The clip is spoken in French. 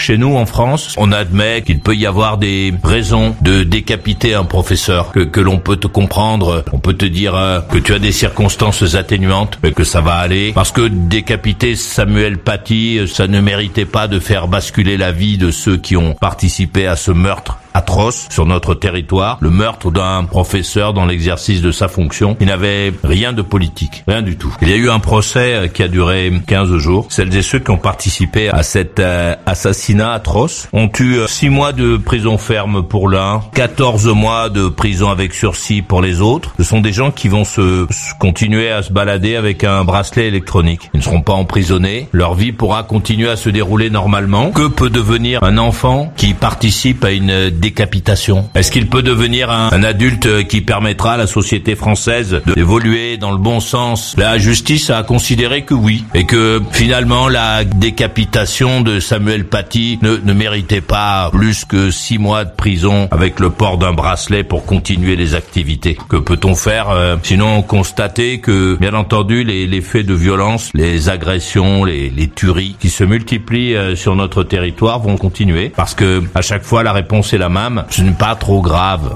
Chez nous, en France, on admet qu'il peut y avoir des raisons de décapiter un professeur, que, l'on peut te comprendre, on peut te dire euh, que tu as des circonstances atténuantes, mais que ça va aller. Parce que décapiter Samuel Paty, euh, ça ne méritait pas de faire basculer la vie de ceux qui ont participé à ce meurtre atroce sur notre territoire, le meurtre d'un professeur dans l'exercice de sa fonction. Il n'avait rien de politique, rien du tout. Il y a eu un procès euh, qui a duré 15 jours. Celles et ceux qui ont participé à cet euh, assassinat atroce ont eu 6 euh, mois de prison ferme pour l'un, 14 mois de prison avec sursis pour les autres. Ce sont des gens qui vont se, se continuer à se balader avec un bracelet électronique. Ils ne seront pas emprisonnés. Leur vie pourra continuer à se dérouler normalement. Que peut devenir un enfant qui participe à une décapitation. Est-ce qu'il peut devenir un, un, adulte qui permettra à la société française d'évoluer dans le bon sens? La justice a considéré que oui, et que finalement la décapitation de Samuel Paty ne, ne méritait pas plus que six mois de prison avec le port d'un bracelet pour continuer les activités. Que peut-on faire euh, Sinon constater que, bien entendu, les, les, faits de violence, les agressions, les, les tueries qui se multiplient euh, sur notre territoire vont continuer, parce que à chaque fois la réponse est la même, ce n'est pas trop grave.